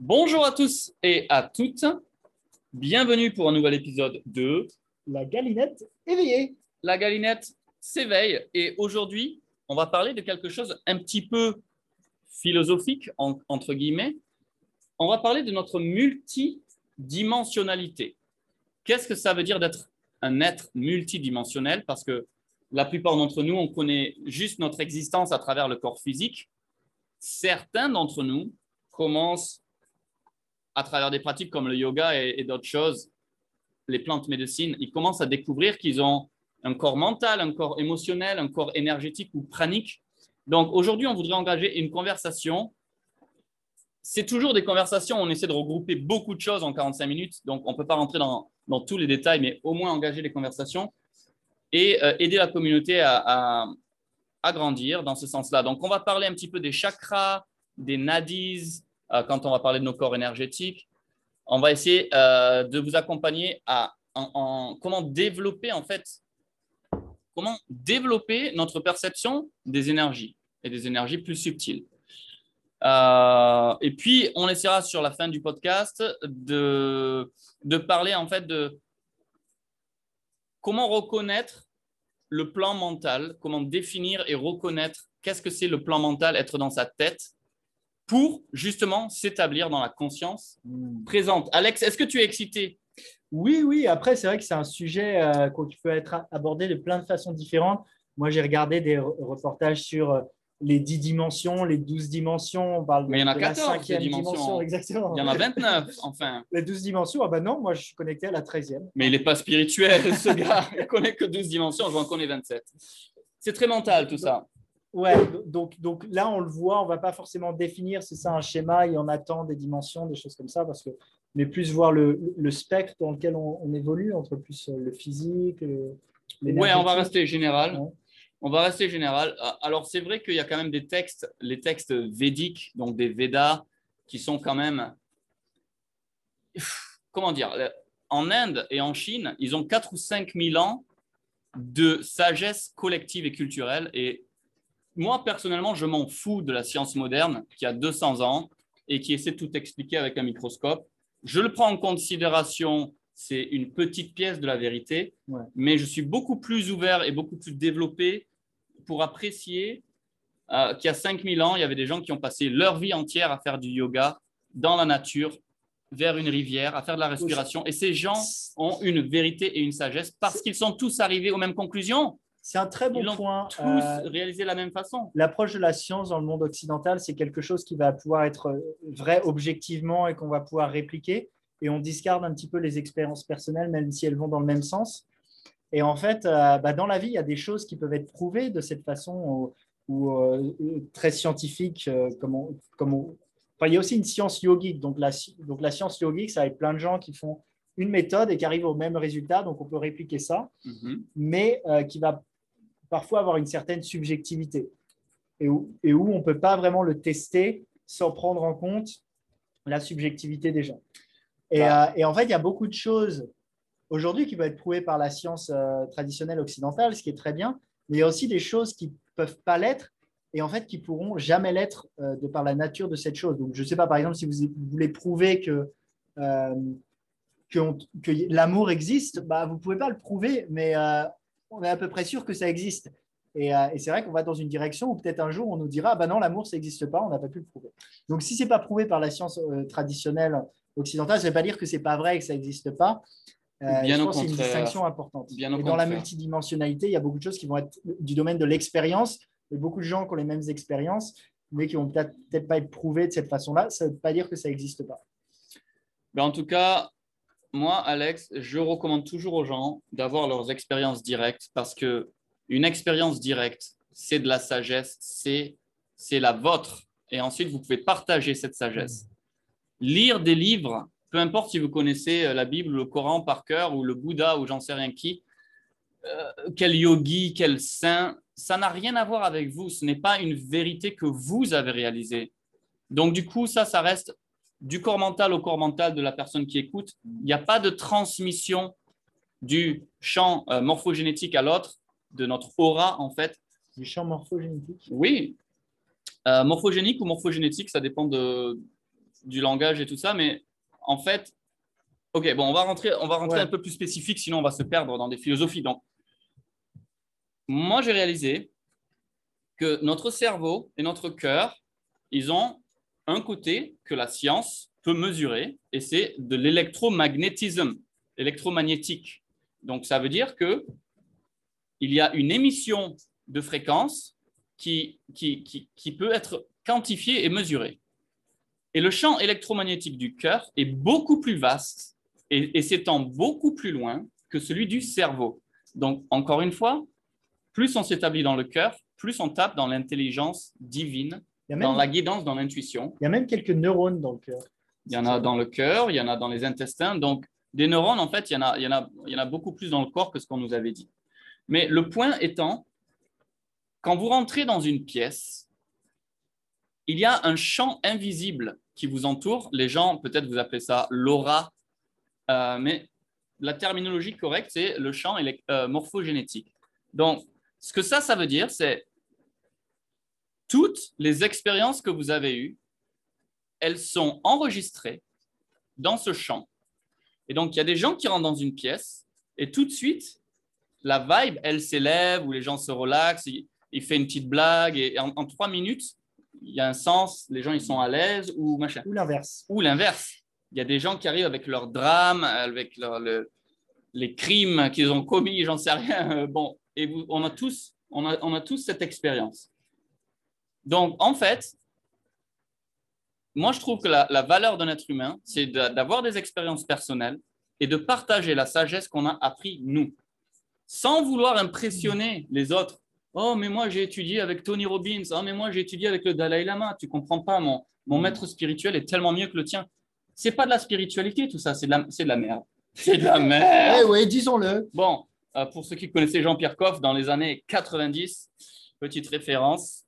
Bonjour à tous et à toutes. Bienvenue pour un nouvel épisode de La galinette éveillée. La galinette s'éveille et aujourd'hui, on va parler de quelque chose un petit peu philosophique, entre guillemets. On va parler de notre multidimensionnalité. Qu'est-ce que ça veut dire d'être un être multidimensionnel? Parce que la plupart d'entre nous, on connaît juste notre existence à travers le corps physique. Certains d'entre nous commencent à travers des pratiques comme le yoga et, d'autres choses, les plantes médecines, ils commencent à découvrir qu'ils ont un corps mental, un corps émotionnel, un corps énergétique ou pranique. Donc aujourd'hui, on voudrait engager une conversation. C'est toujours des conversations, on essaie de regrouper beaucoup de choses en 45 minutes, donc on ne peut pas rentrer dans, tous les détails, mais au moins engager les conversations et euh, aider la communauté à, à grandir dans ce sens-là. Donc on va parler un petit peu des chakras, des nadis, euh, quand on va parler de nos corps énergétiques. On va essayer euh, de vous accompagner à en, comment développer en fait, comment développer notre perception des énergies et des énergies plus subtiles. Euh, et puis, on essaiera sur la fin du podcast de, de parler en fait de comment reconnaître le plan mental, comment définir et reconnaître qu'est-ce que c'est le plan mental, être dans sa tête, pour justement s'établir dans la conscience hmm. présente. Alex, est-ce que tu es excité? Oui, oui. Après, c'est vrai que c'est un sujet euh, qui peut être abordé de plein de façons différentes. Moi, j'ai regardé des reportages sur euh, les 10 dimensions, les 12 dimensions. On parle Mais il y en a 14 dimensions. dimension. Exactement. Il y en a 29, enfin. Les 12 dimensions, ah ben non, moi, je suis connecté à la 13e. Mais il n'est pas spirituel, ce gars. il ne connaît que 12 dimensions, je en connais 27. C'est très mental, tout ça. Ouais, donc, donc là, on le voit, on ne va pas forcément définir si c'est un schéma et on attend des dimensions, des choses comme ça, parce que, mais plus voir le, le spectre dans lequel on, évolue, entre plus euh, le physique, le, Ouais, on va rester général. On va rester général. Ah, alors, c'est vrai qu'il y a quand même des textes, les textes védiques, donc des Védas, qui sont quand même. Comment dire En Inde et en Chine, ils ont 4 ou 5 000 ans de sagesse collective et culturelle. Et moi, personnellement, je m'en fous de la science moderne qui a 200 ans et qui essaie de tout expliquer avec un microscope. Je le prends en considération, c'est une petite pièce de la vérité, mais je suis beaucoup plus ouvert et beaucoup plus développé pour apprécier euh, qu'il y a 5000 ans, il y avait des gens qui ont passé leur vie entière à faire du yoga dans la nature, vers une rivière, à faire de la respiration. Et ces gens ont une vérité et une sagesse parce qu'ils sont tous arrivés aux mêmes conclusions. C'est un très bon Ils point. Tous euh, réalisé de la même façon. L'approche de la science dans le monde occidental, c'est quelque chose qui va pouvoir être vrai objectivement et qu'on va pouvoir répliquer. Et on discarde un petit peu les expériences personnelles, même si elles vont dans le même sens. Et en fait, euh, bah, dans la vie, il y a des choses qui peuvent être prouvées de cette façon ou, euh, très scientifique. comme comme il y a aussi une science yogique. Donc la, donc la science yogique, ça va être plein de gens qui font une méthode et qui arrivent au même résultat. Donc on peut répliquer ça, mm-hmm. mais qui va parfois avoir une certaine subjectivité et où, et où on ne peut pas vraiment le tester sans prendre en compte la subjectivité des gens. Et, bah. euh, et en fait, il y a beaucoup de choses aujourd'hui qui peuvent être prouvées par la science euh, traditionnelle occidentale, ce qui est très bien, mais il y a aussi des choses qui ne peuvent pas l'être et en fait qui pourront jamais l'être euh, de par la nature de cette chose. Donc, je ne sais pas, par exemple, si vous, voulez prouver que, que, que l'amour existe, bah, vous ne pouvez pas le prouver, mais on est à peu près sûr que ça existe. Et, c'est vrai qu'on va dans une direction où peut-être un jour on nous dira ah ben non, l'amour, ça n'existe pas, on n'a pas pu le prouver. Donc si ce n'est pas prouvé par la science traditionnelle occidentale, ça ne veut pas dire que ce n'est pas vrai et que ça n'existe pas. Euh, Bien je pense c'est une distinction importante. et dans la multidimensionnalité, il y a beaucoup de choses qui vont être du domaine de l'expérience. Il y a beaucoup de gens qui ont les mêmes expériences, mais qui vont peut-être peut pas être prouvées de cette façon-là. Ça ne veut pas dire que ça n'existe pas. Ben en tout cas, moi, Alex, je recommande toujours aux gens d'avoir leurs expériences directes parce que une expérience directe, c'est de la sagesse, c'est c'est la vôtre. Et ensuite, vous pouvez partager cette sagesse. Lire des livres, peu importe si vous connaissez euh, la Bible, le Coran par cœur, ou le Bouddha, ou j'en sais rien qui, euh, quel yogi, quel saint, ça n'a rien à voir avec vous. Ce n'est pas une vérité que vous avez réalisée. Donc, du coup, ça, ça reste du corps mental au corps mental de la personne qui écoute. Il n'y a pas de transmission du champ euh, morphogénétique à l'autre, de notre aura en fait. Du champ morphogénétique? Oui. Euh, morphogénique ou morphogénétique, ça dépend de, du langage et tout ça, mais en fait, ok, bon, on va rentrer, on va rentrer un peu plus spécifique, sinon on va se perdre dans des philosophies. Donc, moi, j'ai réalisé que notre cerveau et notre cœur, ils ont un côté que la science peut mesurer, et c'est de l'électromagnétisme, électromagnétique. Donc, ça veut dire que il y a une émission de fréquence qui, qui, peut être quantifiée et mesurée. Et le champ électromagnétique du cœur est beaucoup plus vaste et, s'étend beaucoup plus loin que celui du cerveau. Donc, encore une fois, plus on s'établit dans le cœur, plus on tape dans l'intelligence divine, dans la guidance, dans l'intuition. Il y a même quelques neurones dans le cœur. Il y en a dans le cœur, il y en a dans les intestins. Donc, des neurones, en fait, il y en a, il y en a, il y en a beaucoup plus dans le corps que ce qu'on nous avait dit. Mais le point étant, quand vous rentrez dans une pièce, il y a un champ invisible qui vous entoure. Les gens, peut-être vous appelez ça l'aura, euh, mais la terminologie correcte, c'est le champ euh, morphogénétique. Donc, ce que ça, ça veut dire, c'est toutes les expériences que vous avez eues, elles sont enregistrées dans ce champ. Et donc, il y a des gens qui rentrent dans une pièce et tout de suite, la vibe, elle s'élève, ou les gens se relaxent, il fait une petite blague, et en, trois minutes, il y a un sens, les gens ils sont à l'aise, ou machin. Ou l'inverse. Ou l'inverse. Il y a des gens qui arrivent avec leur drame, avec les crimes qu'ils ont commis, j'en sais rien. Bon, et on, a tous, on, a, on a tous cette expérience. Donc, en fait, moi, je trouve que la, la valeur d'un être humain, c'est d'avoir des expériences personnelles et de partager la sagesse qu'on a appris nous sans vouloir impressionner les autres. Oh, mais moi j'ai étudié avec Tony Robbins. Oh, mais moi j'ai étudié avec le Dalai Lama. Tu comprends pas, mon, mon maître spirituel est tellement mieux que le tien. C'est pas de la spiritualité tout ça, c'est de, la, de la merde. C'est de la merde. Eh oui, disons-le. Bon, euh, pour ceux qui connaissaient Jean-Pierre Coff dans les années 90, petite référence.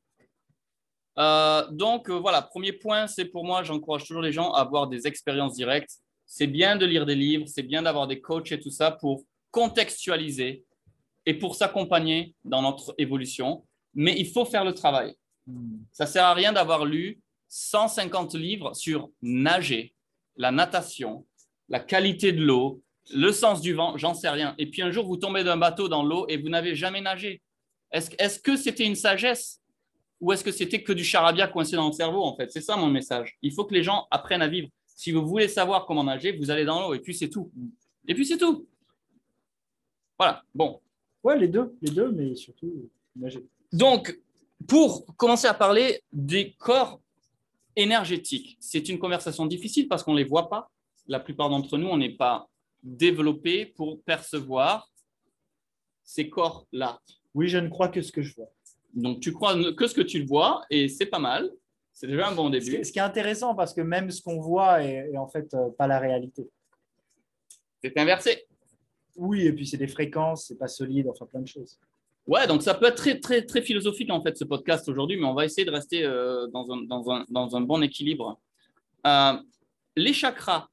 Euh, donc euh, voilà, premier point, c'est pour moi, j'encourage toujours les gens à avoir des expériences directes. C'est bien de lire des livres, c'est bien d'avoir des coachs et tout ça pour contextualiser et pour s'accompagner dans notre évolution, mais il faut faire le travail. Ça ne sert à rien d'avoir lu 150 livres sur nager, la natation, la qualité de l'eau, le sens du vent, j'en sais rien. Et puis un jour, vous tombez d'un bateau dans l'eau et vous n'avez jamais nagé. Est-ce est que c'était une sagesse ou est-ce que c'était que du charabia coincé dans le cerveau en fait? C'est ça mon message. Il faut que les gens apprennent à vivre. Si vous voulez savoir comment nager, vous allez dans l'eau et puis c'est tout. Et puis c'est tout. Voilà, bon. Ouais, les deux, les deux, mais surtout Donc, pour commencer à parler des corps énergétiques, c'est une conversation difficile parce qu'on ne les voit pas. La plupart d'entre nous, on n'est pas développé pour percevoir ces corps-là. Oui, je ne crois que ce que je vois. Donc, tu crois que ce que tu vois et c'est pas mal. C'est déjà un bon début. Ce qui est intéressant parce que même ce qu'on voit est, en fait euh, pas la réalité. C'est inversé. Oui, et puis c'est des fréquences, c'est pas solide, enfin plein de choses. Ouais, donc ça peut être très, très, très philosophique en fait ce podcast aujourd'hui, mais on va essayer de rester euh, dans, un, dans, un, dans, un, bon équilibre. Euh, les chakras,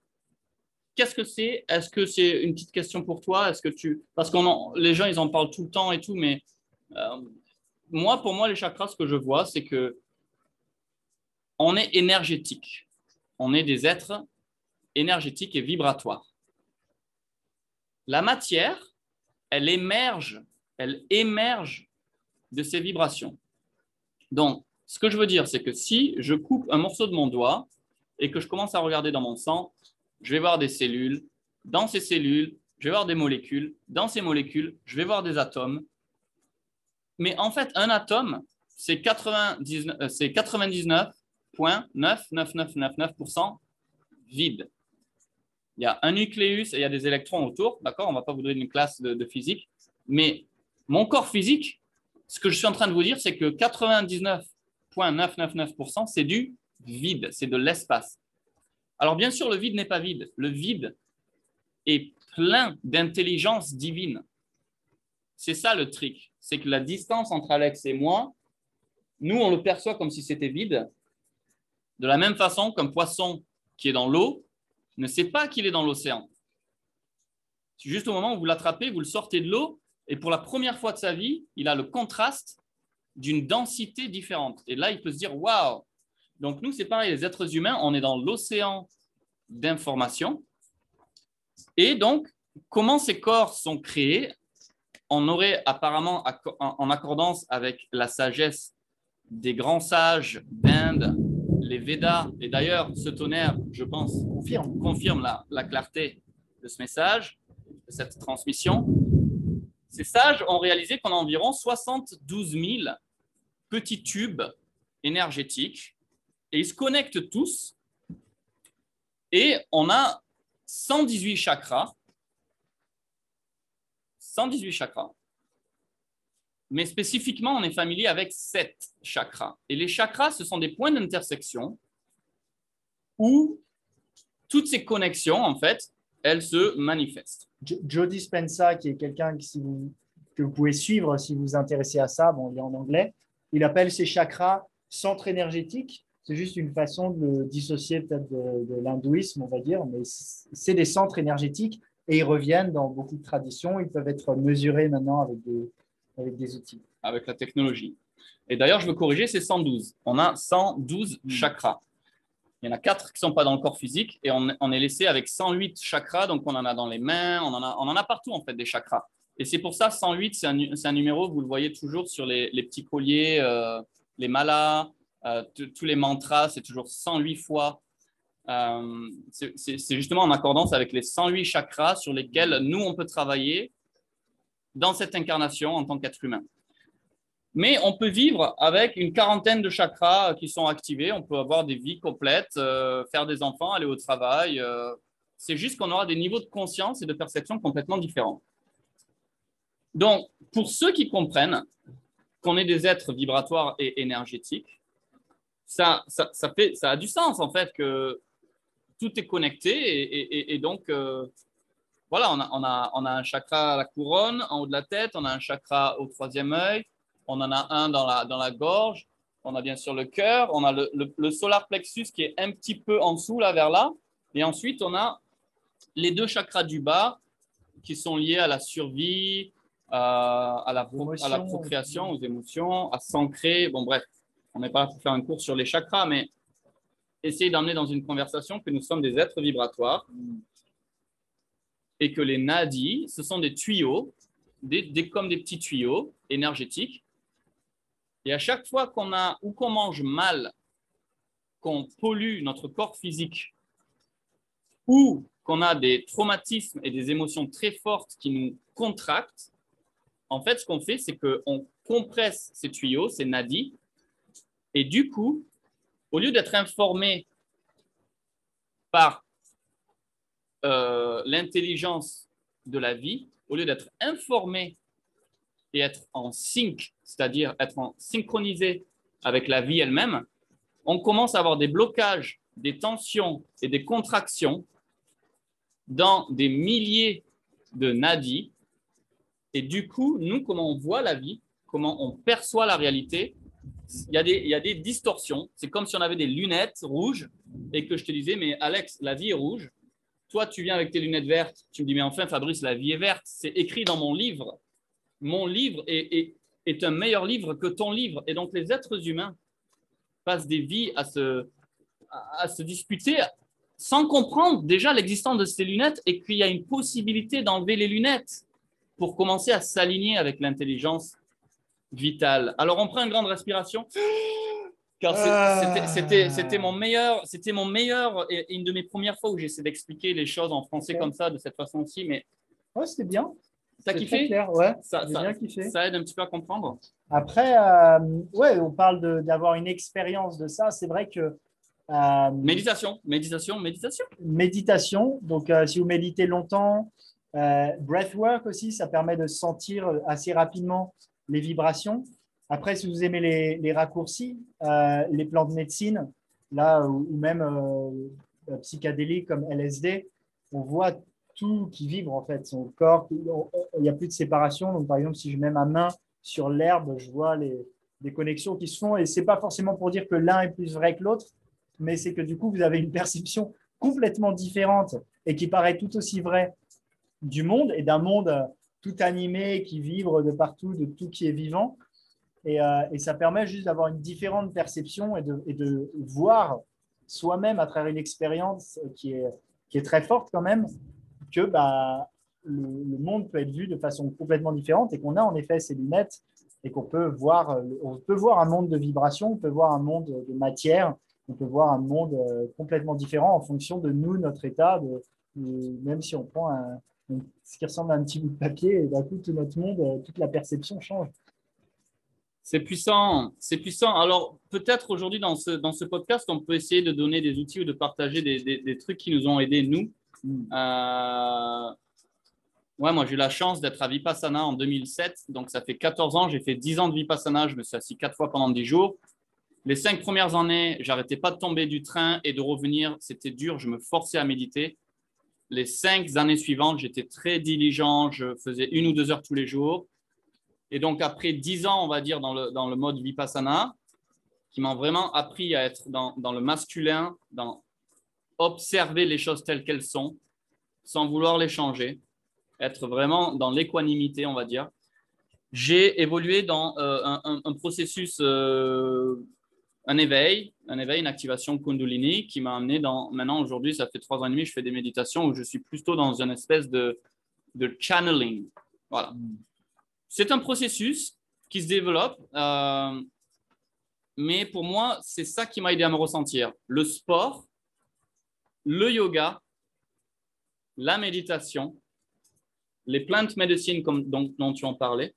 qu'est-ce que c'est? Est-ce que c'est une petite question pour toi? Est-ce que tu parce que les gens ils en parlent tout le temps et tout, mais euh, moi pour moi les chakras, ce que je vois, c'est que on est énergétique, on est des êtres énergétiques et vibratoires la matière, elle émerge, elle émerge de ces vibrations. Donc, ce que je veux dire, c'est que si je coupe un morceau de mon doigt et que je commence à regarder dans mon sang, je vais voir des cellules. Dans ces cellules, je vais voir des molécules. Dans ces molécules, je vais voir des atomes. Mais en fait, un atome, c'est 99,99999% vide il y a un nucléus et il y a des électrons autour, d'accord On ne va pas vous donner une classe de, physique, mais mon corps physique, ce que je suis en train de vous dire, c'est que 99,999%, c'est du vide, c'est de l'espace. Alors bien sûr, le vide n'est pas vide. Le vide est plein d'intelligence divine. C'est ça le trick, c'est que la distance entre Alex et moi, nous, on le perçoit comme si c'était vide, de la même façon qu'un poisson qui est dans l'eau ne sait pas qu'il est dans l'océan. Juste au moment où vous l'attrapez, vous le sortez de l'eau, et pour la première fois de sa vie, il a le contraste d'une densité différente. Et là, il peut se dire, waouh, donc nous, c'est pareil, les êtres humains, on est dans l'océan d'informations. Et donc, comment ces corps sont créés On aurait apparemment, en accordance avec la sagesse des grands sages d'Inde, les Védas, et d'ailleurs, ce tonnerre, je pense, confirme, la, la clarté de ce message, de cette transmission. Ces sages ont réalisé qu'on a environ 72 000 petits tubes énergétiques et ils se connectent tous. Et on a 118 chakras. 118 chakras. Mais spécifiquement, on est familier avec 7 chakras. Et les chakras, ce sont des points d'intersection où toutes ces connexions, en fait, elles se manifestent. Joe Dispenza, qui est quelqu'un que vous pouvez suivre si vous vous intéressez à ça, bon, il est en anglais, il appelle ces chakras centres énergétiques. C'est juste une façon de dissocier peut-être de, l'hindouisme, on va dire, mais c'est des centres énergétiques et ils reviennent dans beaucoup de traditions. Ils peuvent être mesurés maintenant avec des, avec des outils. Avec la technologie. Et d'ailleurs, je veux corriger, c'est 112. On a 112 hmm. chakras. Il y en a 4 qui ne sont pas dans le corps physique et on, est laissé avec 108 chakras. Donc, on en a dans les mains, on en a, partout, en fait, des chakras. Et c'est pour ça, 108, c'est un, numéro, vous le voyez toujours sur les, les petits colliers, euh, les malas, euh, tous les mantras, c'est toujours 108 fois. Euh, c'est justement en accordance avec les 108 chakras sur lesquels nous, on peut travailler dans cette incarnation en tant qu'être humain. Mais on peut vivre avec une quarantaine de chakras qui sont activés. On peut avoir des vies complètes, euh, faire des enfants, aller au travail. c'est juste qu'on aura des niveaux de conscience et de perception complètement différents. Donc, pour ceux qui comprennent qu'on est des êtres vibratoires et énergétiques, ça, ça, fait, ça a du sens en fait que tout est connecté et, donc euh, voilà, on a, on, a, on a, un chakra à la couronne, en haut de la tête, on a un chakra au troisième œil, on en a un dans la, dans la gorge, on a bien sûr le cœur, on a le, le, solar plexus qui est un petit peu en dessous là vers là, et ensuite on a les deux chakras du bas qui sont liés à la survie, à, la, à la procréation, aux émotions, à s'ancrer. Bon, bref, on n'est pas là pour faire un cours sur les chakras, mais essayer d'emmener dans une conversation que nous sommes des êtres vibratoires que les nadis, ce sont des tuyaux, des, comme des petits tuyaux énergétiques. Et à chaque fois qu'on a ou qu'on mange mal, qu'on pollue notre corps physique, ou qu'on a des traumatismes et des émotions très fortes qui nous contractent, en fait, ce qu'on fait, c'est qu'on compresse ces tuyaux, ces nadis, et du coup, au lieu d'être informé par euh, l'intelligence de la vie, au lieu d'être informé et être en sync, c'est-à-dire être synchronisé avec la vie elle-même, on commence à avoir des blocages, des tensions et des contractions dans des milliers de nadis et du coup, nous, comment on voit la vie, comment on perçoit la réalité, il y a des distorsions. C'est comme si on avait des lunettes rouges et que je te disais, mais Alex, la vie est rouge. Toi, tu viens avec tes lunettes vertes. Tu me dis, mais enfin, Fabrice, la vie est verte. C'est écrit dans mon livre. Mon livre est, un meilleur livre que ton livre. Et donc, les êtres humains passent des vies à se, à se disputer sans comprendre déjà l'existence de ces lunettes et qu'il y a une possibilité d'enlever les lunettes pour commencer à s'aligner avec l'intelligence vitale. Alors, on prend une grande respiration. Car ah. c'était mon meilleur, c'était mon meilleur et une de mes premières fois où j'essaie d'expliquer les choses en français comme ça, de cette façon aussi. Mais ouais, c'était bien. Ça kiffé clair, ouais. Ça, ça, bien kiffé. ça aide un petit peu à comprendre. Après, euh, ouais, on parle d'avoir une expérience de ça. C'est vrai que euh, méditation, méditation, méditation. Méditation. Donc, euh, si vous méditez longtemps, breathwork aussi, ça permet de sentir assez rapidement les vibrations. Après, si vous aimez les, raccourcis, euh, les plans de médecine, là, ou, même euh, psychédéliques comme LSD, on voit tout qui vibre en fait, son corps. Il n'y a plus de séparation. Donc, par exemple, si je mets ma main sur l'herbe, je vois les, des connexions qui se font. Et ce n'est pas forcément pour dire que l'un est plus vrai que l'autre, mais c'est que du coup, vous avez une perception complètement différente et qui paraît tout aussi vraie du monde et d'un monde tout animé qui vibre de partout, de tout qui est vivant. Et, et ça permet juste d'avoir une différente perception et de, voir soi-même à travers une expérience qui est, très forte quand même, que bah, le, monde peut être vu de façon complètement différente et qu'on a en effet ces lunettes et qu'on peut voir, on peut voir un monde de vibrations, on peut voir un monde de matière, on peut voir un monde euh, complètement différent en fonction de nous, notre état, même si on prend ce qui ressemble à un petit bout de papier, et d'un coup, tout notre monde, euh, toute la perception change. C'est puissant, c'est puissant. Alors, peut-être aujourd'hui, dans ce, dans ce podcast, on peut essayer de donner des outils ou de partager des, des, trucs qui nous ont aidés, nous. Mm. Euh, ouais, moi, j'ai eu la chance d'être à Vipassana en 2007. Donc, ça fait 14 ans. J'ai fait 10 ans de Vipassana. Je me suis assis quatre fois pendant 10 jours. Les cinq premières années, j'arrêtais pas de tomber du train et de revenir. C'était dur. Je me forçais à méditer. Les cinq années suivantes, j'étais très diligent. Je faisais une ou deux heures tous les jours. Et donc, après dix ans, on va dire, dans le, mode Vipassana, qui m'ont vraiment appris à être dans, le masculin, dans observer les choses telles qu'elles sont, sans vouloir les changer, être vraiment dans l'équanimité, on va dire. J'ai évolué dans euh, un, processus, euh, un éveil, un éveil, une activation Kundalini qui m'a amené dans, maintenant aujourd'hui, ça fait trois ans et demi, je fais des méditations où je suis plutôt dans une espèce de, de channeling. Voilà. C'est un processus qui se développe, euh, mais pour moi, c'est ça qui m'a aidé à me ressentir. Le sport, le yoga, la méditation, les plantes médecines comme, dont, dont, tu en parlais,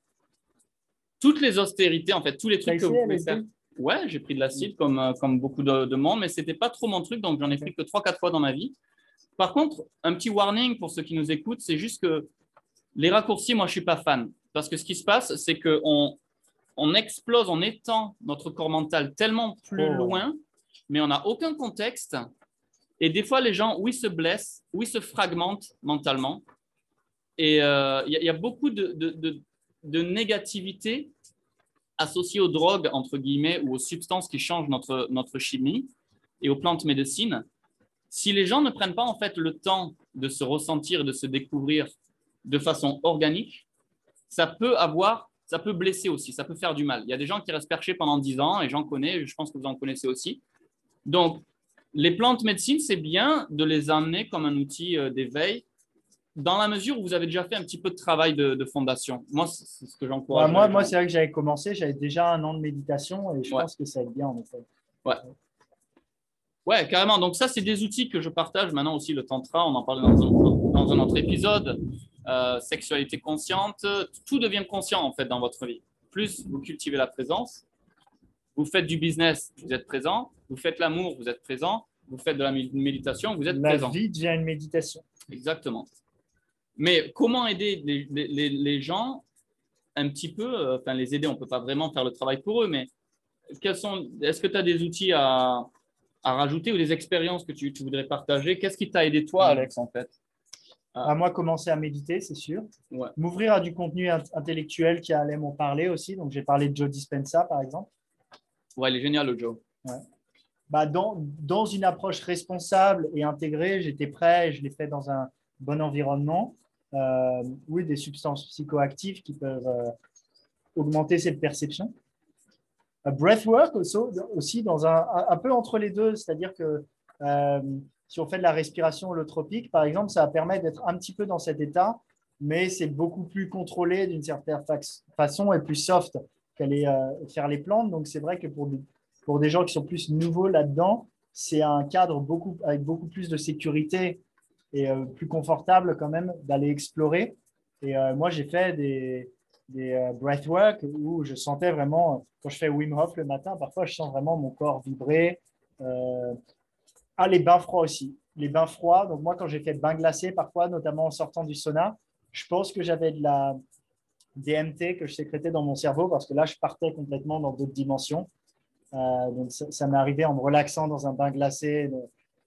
toutes les austérités, en fait, tous les trucs que vous pouvez faire. Ouais, j'ai pris de l'acide comme, euh, comme beaucoup de, monde, mais ce n'était pas trop mon truc, donc j'en ai pris que 3-4 fois dans ma vie. Par contre, un petit warning pour ceux qui nous écoutent, c'est juste que les raccourcis, moi, je ne suis pas fan. Parce que ce qui se passe, c'est qu'on on explose, on étend notre corps mental tellement plus oh. loin, mais on n'a aucun contexte. Et des fois, les gens, oui, se blessent, oui, se fragmentent mentalement. Et euh, il y, a beaucoup de, de, de, négativité associée aux drogues, entre guillemets, ou aux substances qui changent notre, notre chimie et aux plantes médecines. Si les gens ne prennent pas en fait le temps de se ressentir, de se découvrir de façon organique, ça peut avoir, ça peut blesser aussi, ça peut faire du mal. Il y a des gens qui restent perchés pendant 10 ans, et j'en connais, je pense que vous en connaissez aussi. Donc, les plantes médecines, c'est bien de les amener comme un outil euh, d'éveil dans la mesure où vous avez déjà fait un petit peu de travail de, fondation. Moi, c'est ce que j'encourage. moi, moi c'est vrai que j'avais commencé, j'avais déjà un an de méditation et je pense que ça aide bien en effet. Ouais. Ouais, carrément. Donc ça, c'est des outils que je partage. Maintenant aussi, le tantra, on en parle dans un, dans un autre épisode. Euh, sexualité consciente, tout devient conscient en fait dans votre vie. Plus vous cultivez la présence, vous faites du business, vous êtes présent, vous faites l'amour, vous êtes présent, vous faites de la méditation, vous êtes présent. La vie devient une méditation. Exactement. Mais comment aider les, gens un petit peu, euh, enfin les aider, on ne peut pas vraiment faire le travail pour eux, mais est-ce que tu as des outils à, rajouter ou des expériences que tu, tu voudrais partager? Qu'est-ce qui t'a aidé toi, Alex, en fait? À moi commencer à méditer, c'est sûr. M'ouvrir à du contenu intellectuel qui allait m'en parler aussi. Donc, j'ai parlé de Joe Dispenza, par exemple. Ouais, il est génial, le Joe. Bah, dans, dans, une approche responsable et intégrée, j'étais prêt, je l'ai fait dans un bon environnement. Euh, oui, des substances psychoactives qui peuvent euh, augmenter cette perception. breathwork aussi, aussi dans un, un, peu entre les deux, c'est-à-dire que euh, si on fait de la respiration holotropique, par exemple, ça va permettre d'être un petit peu dans cet état, mais c'est beaucoup plus contrôlé d'une certaine façon et plus soft qu'aller euh, faire les plantes. Donc, c'est vrai que pour, pour des gens qui sont plus nouveaux là-dedans, c'est un cadre beaucoup, avec beaucoup plus de sécurité et euh, plus confortable quand même d'aller explorer. Et euh, moi, j'ai fait des, des breathwork où je sentais vraiment, quand je fais Wim Hof le matin, parfois je sens vraiment mon corps vibrer. Ah, les bains froids aussi. Les bains froids. Donc, moi, quand j'ai fait bain glacé, parfois, notamment en sortant du sauna, je pense que j'avais de la DMT que je sécrétais dans mon cerveau parce que là, je partais complètement dans d'autres dimensions. Euh, donc, ça, m'est arrivé en me relaxant dans un bain glacé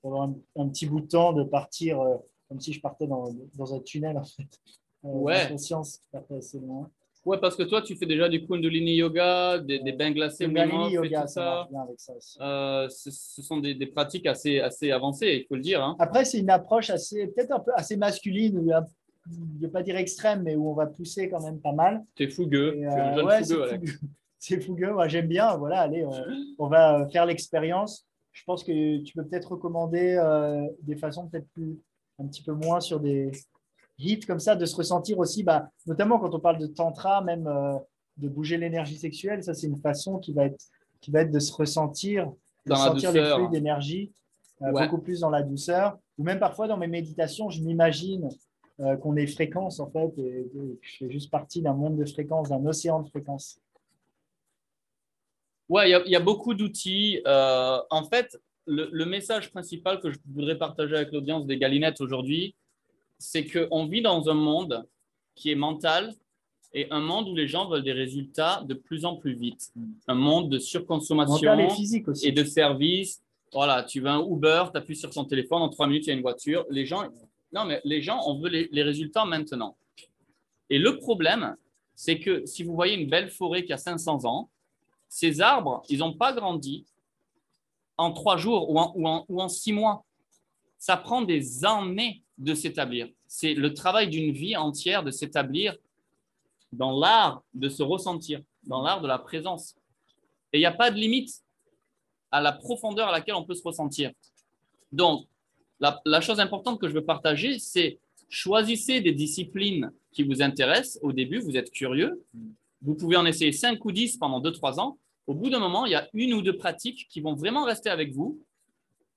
pendant un, petit bout de temps de partir euh, comme si je partais dans, dans un tunnel, en fait. Euh, ouais. conscience, Ouais, parce que toi, tu fais déjà du Kundalini Yoga, des, des bains glacés, Kundalini Yoga, ça. Euh, ce, sont des, des, pratiques assez, assez avancées, il faut le dire. Hein. Après, c'est une approche assez, peut-être un peu assez masculine, je ne vais pas dire extrême, mais où on va pousser quand même pas mal. Tu es fougueux, tu es un euh, jeune ouais, fougueux, Alex. c'est fougueux. Moi, j'aime bien. Voilà, allez, on, va faire l'expérience. Je pense que tu peux peut-être recommander euh, des façons peut-être plus, un petit peu moins sur des hits comme ça, de se ressentir aussi, bah, notamment quand on parle de tantra, même euh, de bouger l'énergie sexuelle. Ça, c'est une façon qui va être, qui va être de se ressentir, de sentir les flux d'énergie euh, beaucoup plus dans la douceur. Ou même parfois dans mes méditations, je m'imagine qu'on est fréquence en fait, et, je fais juste partie d'un monde de fréquences, d'un océan de fréquences. Ouais, il y, a beaucoup d'outils. Euh, en fait, le, message principal que je voudrais partager avec l'audience des Galinettes aujourd'hui, c'est qu'on vit dans un monde qui est mental et un monde où les gens veulent des résultats de plus en plus vite. Un monde de surconsommation et, et, de services. Voilà, tu veux un Uber, tu appuies sur ton téléphone, en trois minutes, il y a une voiture. Les gens, non, mais les gens, on veut les, les résultats maintenant. Et le problème, c'est que si vous voyez une belle forêt qui a 500 ans, ces arbres, ils n'ont pas grandi en trois jours ou en, six mois. Ça prend des années de s'établir. C'est le travail d'une vie entière de s'établir dans l'art de se ressentir, dans l'art de la présence. Et il n'y a pas de limite à la profondeur à laquelle on peut se ressentir. Donc, la, chose importante que je veux partager, c'est choisissez des disciplines qui vous intéressent. Au début, vous êtes curieux, vous pouvez en essayer 5 ou 10 pendant 2-3 ans. Au bout d'un moment, il y a une ou deux pratiques qui vont vraiment rester avec vous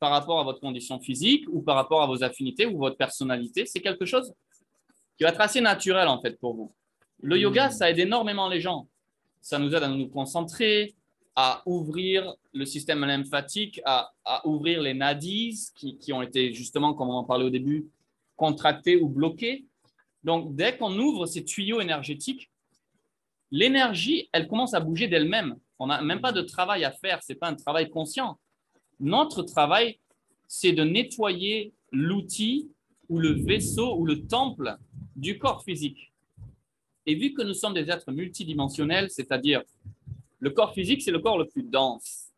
par rapport à votre condition physique ou par rapport à vos affinités ou votre personnalité. C'est quelque chose qui va être assez naturel en fait pour vous. Le yoga, ça aide énormément les gens. Ça nous aide à nous concentrer, à ouvrir le système lymphatique, à, ouvrir les nadis qui, qui, ont été justement, comme on en parlait au début, contractés ou bloqués. Donc, dès qu'on ouvre ces tuyaux énergétiques, l'énergie, elle commence à bouger d'elle-même. On n'a même pas de travail à faire, ce n'est pas un travail conscient. Notre travail, c'est de nettoyer l'outil ou le vaisseau ou le temple du corps physique. Et vu que nous sommes des êtres multidimensionnels, c'est-à-dire le corps physique, c'est le corps le plus dense.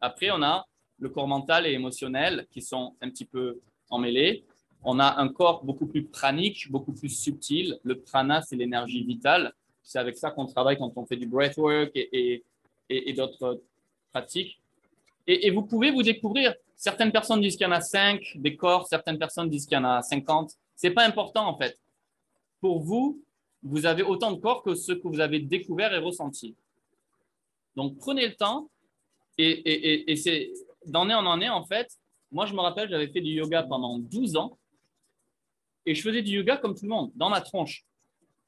Après, on a le corps mental et émotionnel qui sont un petit peu emmêlés. On a un corps beaucoup plus pranique, beaucoup plus subtil. Le prana, c'est l'énergie vitale. C'est avec ça qu'on travaille quand on fait du breathwork et, et, et d'autres pratiques. Et, vous pouvez vous découvrir. Certaines personnes disent qu'il y en a cinq des corps, certaines personnes disent qu'il y en a 50. Ce n'est pas important en fait. Pour vous, vous avez autant de corps que ceux que vous avez découverts et ressentis. Donc prenez le temps et, et c'est d'en en en est en fait. Moi, je me rappelle, j'avais fait du yoga pendant 12 ans et je faisais du yoga comme tout le monde, dans ma tronche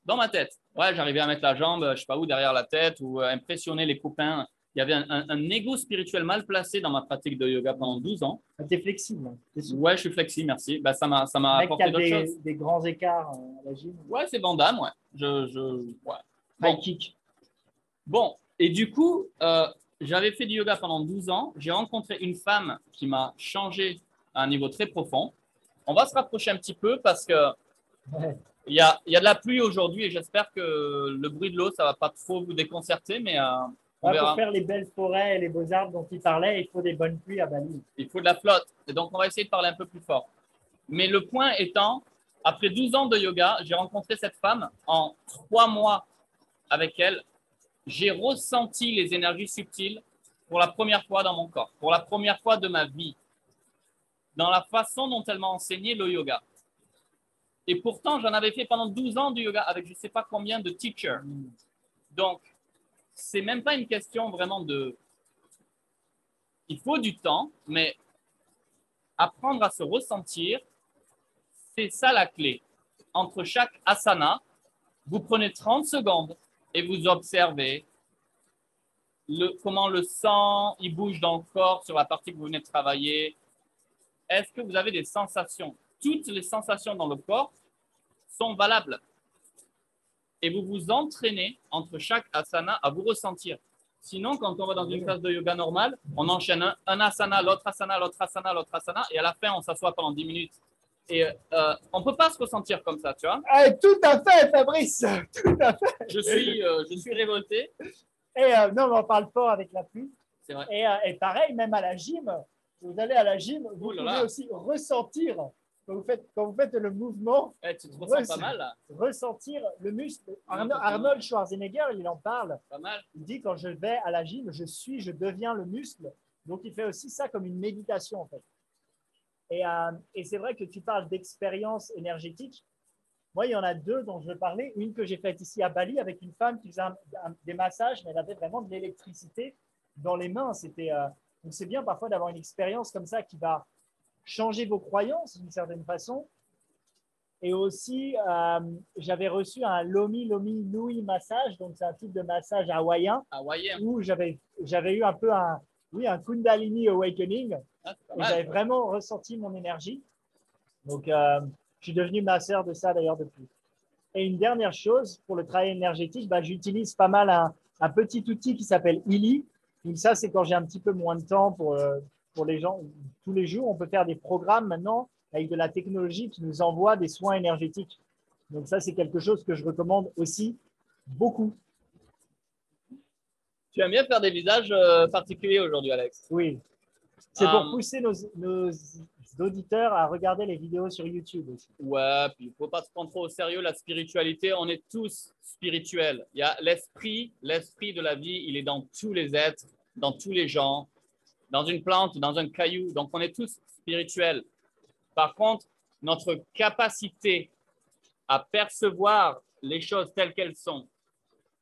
dans ma tête. Ouais, j'arrivais à mettre la jambe, je sais pas où, derrière la tête ou euh, impressionner les copains. Il y avait un, un, ego spirituel mal placé dans ma pratique de yoga pendant 12 ans. Ah, tu es flexible. Hein, ouais, je suis flexible, merci. Bah, ça m'a, apporté d'autres choses. des grands écarts euh, à la gym? Ouais, c'est bandam, ouais. Je, je, ouais. Bon. kick. Bon, et du coup, euh, j'avais fait du yoga pendant 12 ans. J'ai rencontré une femme qui m'a changé à un niveau très profond. On va se rapprocher un petit peu parce que il y, a, il y a de la pluie aujourd'hui et j'espère que le bruit de l'eau, ça va pas trop vous déconcerter, mais euh, on Pour faire les belles forêts et les beaux arbres dont il parlait, il faut des bonnes pluies à Bali. Il faut de la flotte. Et donc, on va essayer de parler un peu plus fort. Mais le point étant, après 12 ans de yoga, j'ai rencontré cette femme en trois mois avec elle. J'ai ressenti les énergies subtiles pour la première fois dans mon corps, pour la première fois de ma vie, dans la façon dont elle m'a enseigné le yoga. Et pourtant, j'en avais fait pendant 12 ans du yoga avec je ne sais pas combien de teachers. Donc, c'est même pas une question vraiment de. Il faut du temps, mais apprendre à se ressentir, c'est ça la clé. Entre chaque asana, vous prenez 30 secondes et vous observez le, comment le sang il bouge dans le corps sur la partie que vous venez de travailler. Est-ce que vous avez des sensations? Toutes les sensations dans le corps sont valables. Et vous vous entraînez entre chaque asana à vous ressentir. Sinon, quand on va dans une classe de yoga normale, on enchaîne un, asana, l'autre asana, l'autre asana, l'autre asana, et à la fin, on s'assoit pendant 10 minutes. Et euh, on ne peut pas se ressentir comme ça, tu vois. Eh, tout à fait, Fabrice, tout à fait. Je suis, euh, je suis révolté. Et euh, non, on parle fort avec la pluie. C'est vrai. Et, et, pareil, même à la gym, vous allez à la gym, vous pouvez aussi ressentir quand vous faites, quand vous faites le mouvement, Eh, tu te ressens Ouais, pas c'est- mal là ressentir le muscle. Arno- Arnold Schwarzenegger, il en parle. Pas mal Il dit quand je vais à la gym, je suis, je deviens le muscle. Donc il fait aussi ça comme une méditation en fait. Et, euh, et c'est vrai que tu parles d'expérience énergétique. Moi, il y en a deux dont je veux parler. Une que j'ai faite ici à Bali avec une femme qui faisait un- un- des massages, mais elle avait vraiment de l'électricité dans les mains. C'était, euh, donc c'est bien parfois d'avoir une expérience comme ça qui va changer vos croyances d'une certaine façon. Et aussi, euh, j'avais reçu un Lomi Lomi Nui massage, donc c'est un type de massage hawaïen Hawaïen. où j'avais j'avais eu un peu un, oui, un Kundalini Awakening Ah, j'avais vraiment ressenti mon énergie. Donc, euh, je suis devenu masseur de ça d'ailleurs depuis. Et une dernière chose, pour le travail énergétique, bah, j'utilise pas mal un, un petit outil qui s'appelle Illy. Donc, ça, c'est quand j'ai un petit peu moins de temps pour, euh, pour les gens. Tous les jours, on peut faire des programmes maintenant avec de la technologie qui nous envoie des soins énergétiques. Donc, ça, c'est quelque chose que je recommande aussi beaucoup. Tu aimes bien faire des visages euh, particuliers aujourd'hui, Alex? Oui. C'est pour Euh, pousser nos, nos auditeurs à regarder les vidéos sur YouTube aussi. Ouais, puis il faut pas se prendre trop au sérieux la spiritualité. On est tous spirituels. Il y a l'esprit, l'esprit de la vie, il est dans tous les êtres, dans tous les gens, dans une plante, dans un caillou. Donc on est tous spirituels. Par contre, notre capacité à percevoir les choses telles qu'elles sont,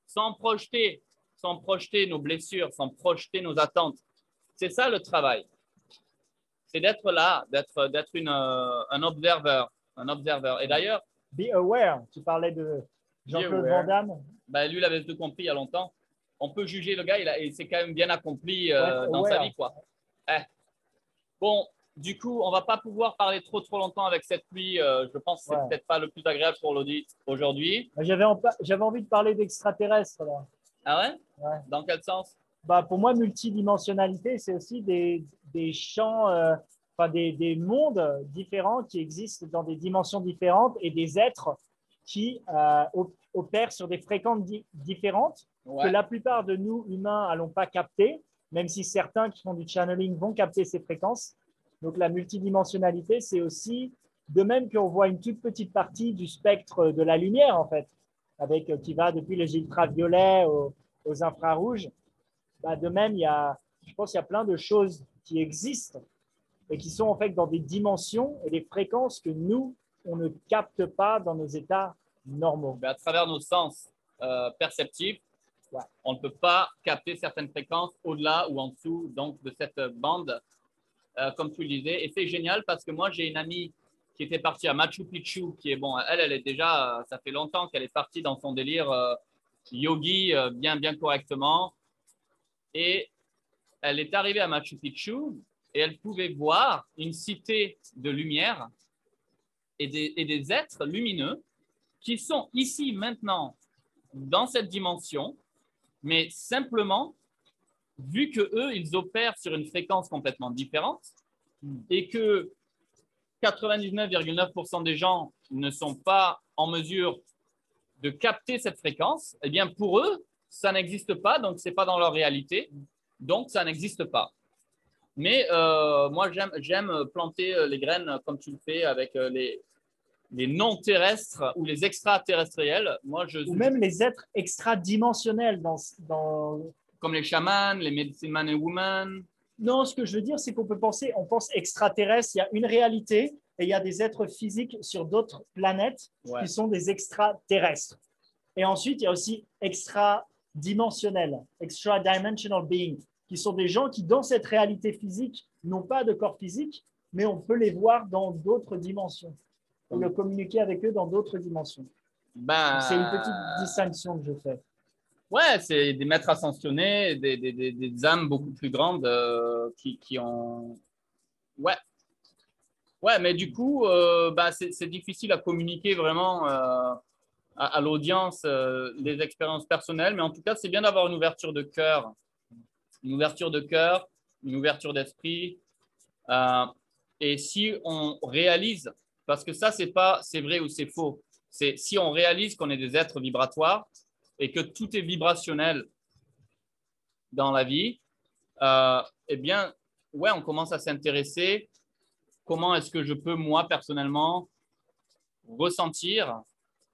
sans projeter, sans projeter nos blessures, sans projeter nos attentes, c'est ça le travail. C'est d'être là, d'être d'être une, euh, un observeur, un observeur. Et d'ailleurs, Be aware. Tu parlais de Jean-Claude. Van Damme. ben, lui, il avait tout compris il y a longtemps. On peut juger le gars, il, il s'est quand même bien accompli euh, Ouais, dans ouais. sa vie. Quoi. Eh. Bon, du coup, on va pas pouvoir parler trop trop longtemps avec cette pluie. euh, je pense que c'est Ouais. peut-être pas le plus agréable pour l'audit aujourd'hui. J'avais en- j'avais envie de parler d'extraterrestres. Ah ouais? Ouais. Dans quel sens? Bah, pour moi, multidimensionnalité, c'est aussi des, des champs, euh, enfin, des, des mondes différents qui existent dans des dimensions différentes et des êtres qui euh, op- opèrent sur des fréquences di- différentes que la plupart de nous, humains, n'allons pas capter, même si certains qui font du channeling vont capter ces fréquences. Donc la multidimensionnalité, c'est aussi, de même qu'on voit une toute petite partie du spectre de la lumière, en fait, avec, qui va depuis les ultraviolets aux, aux infrarouges, bah, de même, il y a, je pense qu'il y a plein de choses qui existent et qui sont en fait dans des dimensions et des fréquences que nous, on ne capte pas dans nos états normaux. Ben, à travers nos sens euh, perceptifs, On ne peut pas capter certaines fréquences au-delà ou en dessous donc, de cette bande, euh, comme tu le disais. Et c'est génial parce que moi, j'ai une amie qui était partie à Machu Picchu, qui est bon, elle, elle est déjà, euh, ça fait longtemps qu'elle est partie dans son délire euh, yogi bien, bien correctement. Et elle est arrivée à Machu Picchu et elle pouvait voir une cité de lumière et des, et des êtres lumineux qui sont ici maintenant dans cette dimension, mais simplement vu que eux ils opèrent sur une fréquence complètement différente et que 99,9% des gens ne sont pas en mesure de capter cette fréquence, eh bien pour eux ça n'existe pas, donc c'est pas dans leur réalité, donc ça n'existe pas. Mais euh, moi j'aime j'aime planter euh, les graines euh, comme tu le fais avec euh, les les non terrestres ou les extraterrestriels. Moi je Ou même les êtres extradimensionnels dans, dans... comme les chamans, les medicine man et woman. Non, ce que je veux dire, c'est qu'on peut penser, on pense extraterrestre, il y a une réalité et il y a des êtres physiques sur d'autres planètes Ouais. qui sont des extraterrestres. Et ensuite, il y a aussi extra-dimensionnels, extra-dimensional beings, qui sont des gens qui, dans cette réalité physique, n'ont pas de corps physique, mais on peut les voir dans d'autres dimensions. On peut communiquer avec eux dans d'autres dimensions. Ben, C'est une petite distinction que je fais. Ouais, c'est des maîtres ascensionnés, des, des, des, des âmes beaucoup plus grandes euh, qui, qui ont. Ouais. Ouais, mais du coup, euh, bah, c'est difficile à communiquer vraiment euh, à, à l'audience les expériences personnelles, mais en tout cas, c'est bien d'avoir une ouverture de cœur. Une ouverture de cœur, une ouverture d'esprit. Et si on réalise, parce que ça, c'est pas c'est vrai ou c'est faux, c'est si on réalise qu'on est des êtres vibratoires, et que tout est vibrationnel dans la vie, euh, eh bien, ouais, on commence à s'intéresser comment est-ce que je peux, moi, personnellement, ressentir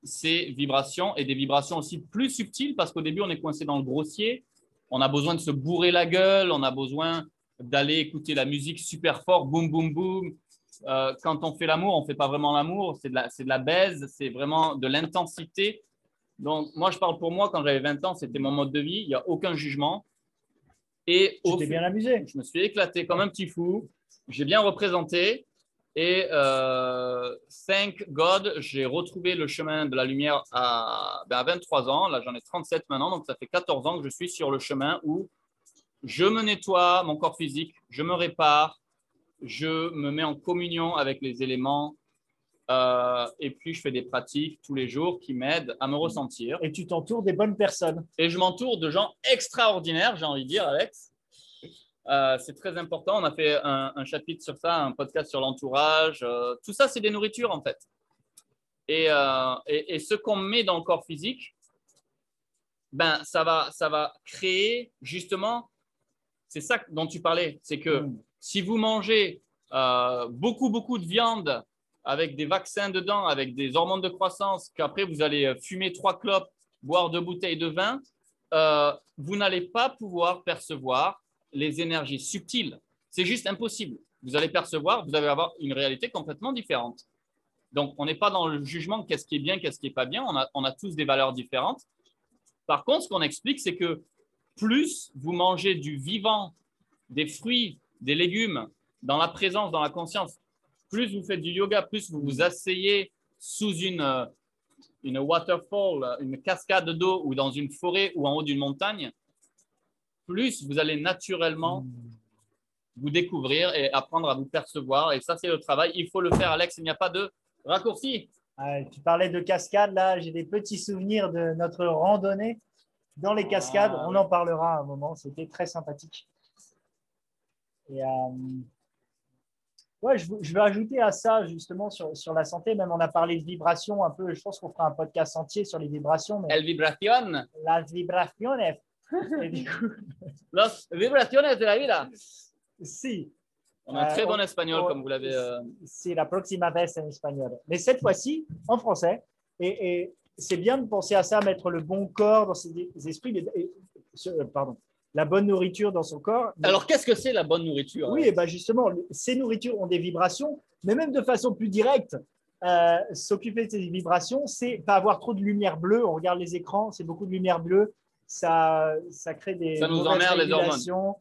ces vibrations et des vibrations aussi plus subtiles parce qu'au début, on est coincé dans le grossier. On a besoin de se bourrer la gueule, on a besoin d'aller écouter la musique super fort, boum, boum, boum. Euh, quand on fait l'amour, on ne fait pas vraiment l'amour, c'est de, la, de la baise, c'est vraiment de l'intensité. Donc, moi, je parle pour moi, quand j'avais 20 ans, c'était mon mode de vie, il n'y a aucun jugement. Et t'es bien amusé. Je me suis éclaté comme un petit fou, j'ai bien représenté. Et euh, thank God, j'ai retrouvé le chemin de la lumière à, ben à 23 ans. Là, j'en ai 37 maintenant, donc ça fait 14 ans que je suis sur le chemin où je me nettoie mon corps physique, je me répare, je me mets en communion avec les éléments euh, et puis je fais des pratiques tous les jours qui m'aident à me ressentir. Et tu t'entoures des bonnes personnes. Et je m'entoure de gens extraordinaires, j'ai envie de dire, Alex. Euh, c'est très important. On a fait un, chapitre sur ça, un podcast sur l'entourage. Euh, tout ça, c'est des nourritures en fait. Et, et, et ce qu'on met dans le corps physique, ben, ça, va, ça va créer justement, c'est ça dont tu parlais, c'est que mm. Si vous mangez beaucoup, beaucoup de viande avec des vaccins dedans, avec des hormones de croissance, qu'après vous allez euh, fumer trois clopes, boire deux bouteilles de vin, euh, vous n'allez pas pouvoir percevoir les énergies subtiles. C'est juste impossible. Vous allez percevoir, vous allez avoir une réalité complètement différente. Donc, on n'est pas dans le jugement qu'est-ce qui est bien, qu'est-ce qui n'est pas bien. On a, on a tous des valeurs différentes. Par contre, ce qu'on explique, c'est que plus vous mangez du vivant, des fruits, des légumes, dans la présence, dans la conscience, plus vous faites du yoga, plus vous vous asseyez sous une, euh, une waterfall, une cascade d'eau ou dans une forêt ou en haut d'une montagne, plus vous allez naturellement vous découvrir et apprendre à vous percevoir. Et ça, c'est le travail. Il faut le faire, Alex. Il n'y a pas de raccourci. tu parlais de cascade. Là, j'ai des petits souvenirs de notre randonnée dans les cascades. Ah, On en parlera un moment. C'était très sympathique. Et, euh, Ouais, je, je, veux ajouter à ça justement sur, sur, la santé. Même on a parlé de vibrations un peu. Je pense qu'on fera un podcast entier sur les vibrations. Mais El vibración. Las vibraciones. Las vibraciones de la vida. Si. On a un très bon euh, espagnol, comme vous l'avez. Euh... C'est la próxima vez en espagnol. Mais cette fois-ci, en français. Et, et c'est bien de penser à ça, mettre le bon corps dans ses esprits. Et, pardon la bonne nourriture dans son corps. Alors, qu'est-ce que c'est la bonne nourriture Oui, et ben justement, ces nourritures ont des vibrations, mais même de façon plus directe, euh, s'occuper de ces vibrations, c'est pas avoir trop de lumière bleue. On regarde les écrans, c'est beaucoup de lumière bleue. Ça, ça crée des. Ça nous emmerde les hormones.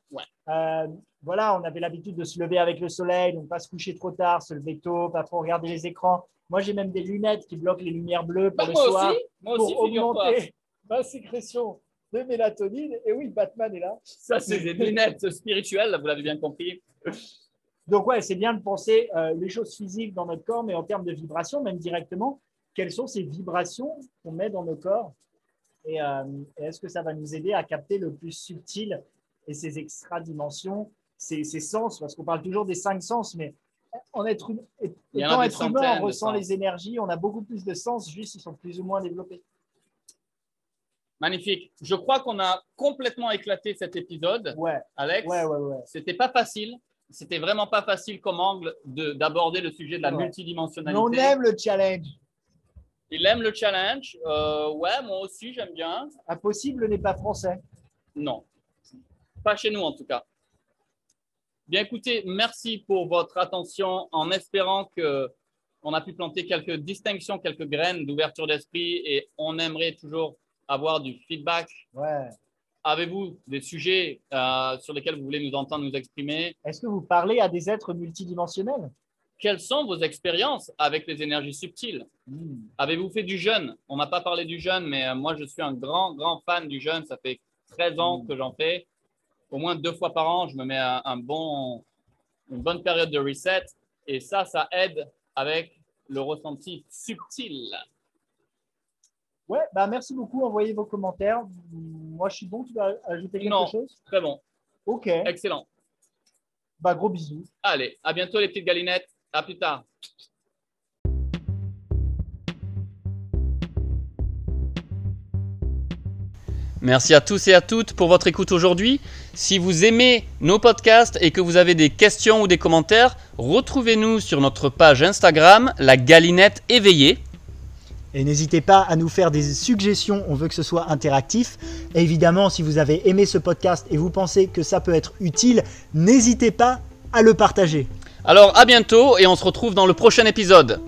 Euh, voilà, on avait l'habitude de se lever avec le soleil, donc pas se coucher trop tard, se lever tôt, pas trop regarder les écrans. Moi, j'ai même des lunettes qui bloquent les lumières bleues pour bah, le soir. Aussi, moi pour augmenter ma sécrétion de mélatonine. Et oui, Batman est là. Ça, c'est des lunettes spirituelles, vous l'avez bien compris. Donc, ouais, c'est bien de penser euh, les choses physiques dans notre corps, mais en termes de vibrations, même directement, quelles sont ces vibrations qu'on met dans nos corps? Et, euh, est-ce que ça va nous aider à capter le plus subtil et ces extra-dimensions, ces, sens? Parce qu'on parle toujours des cinq sens, mais en être, étant être humain, on ressent les énergies, on a beaucoup plus de sens, juste ils sont plus ou moins développés. Magnifique. Je crois qu'on a complètement éclaté cet épisode. Ouais. Alex. Ouais, ouais, ouais. C'était pas facile. C'était vraiment pas facile comme angle d'aborder le sujet de la multidimensionnalité. on aime le challenge. Il aime le challenge. Euh, ouais, moi aussi, j'aime bien. Impossible n'est pas français. Non. Pas chez nous, en tout cas. Bien, écoutez, merci pour votre attention en espérant que on a pu planter quelques distinctions, quelques graines d'ouverture d'esprit et on aimerait toujours avoir du feedback. Ouais. Avez-vous des sujets euh, sur lesquels vous voulez nous entendre nous exprimer? Est-ce que vous parlez à des êtres multidimensionnels? Quelles sont vos expériences avec les énergies subtiles? Hmm. Avez-vous fait du jeûne? On n'a pas parlé du jeûne, mais euh, moi je suis un grand, grand fan du jeûne. Ça fait 13 ans hmm. que j'en fais. Au moins deux fois par an, je me mets un bon, une bonne période de reset. Et ça, ça aide avec le ressenti subtil. Ouais, bah merci beaucoup. Envoyez vos commentaires. Moi, je suis bon. Tu vas ajouter quelque non, chose? Très bon. Ok. Excellent. Bah, gros bisous. Allez, à bientôt, les petites galinettes. À plus tard. Merci à tous et à toutes pour votre écoute aujourd'hui. Si vous aimez nos podcasts et que vous avez des questions ou des commentaires, retrouvez-nous sur notre page Instagram, la galinette éveillée. Et n'hésitez pas à nous faire des suggestions, on veut que ce soit interactif. évidemment, si vous avez aimé ce podcast et vous pensez que ça peut être utile, n'hésitez pas à le partager. Alors à bientôt et on se retrouve dans le prochain épisode.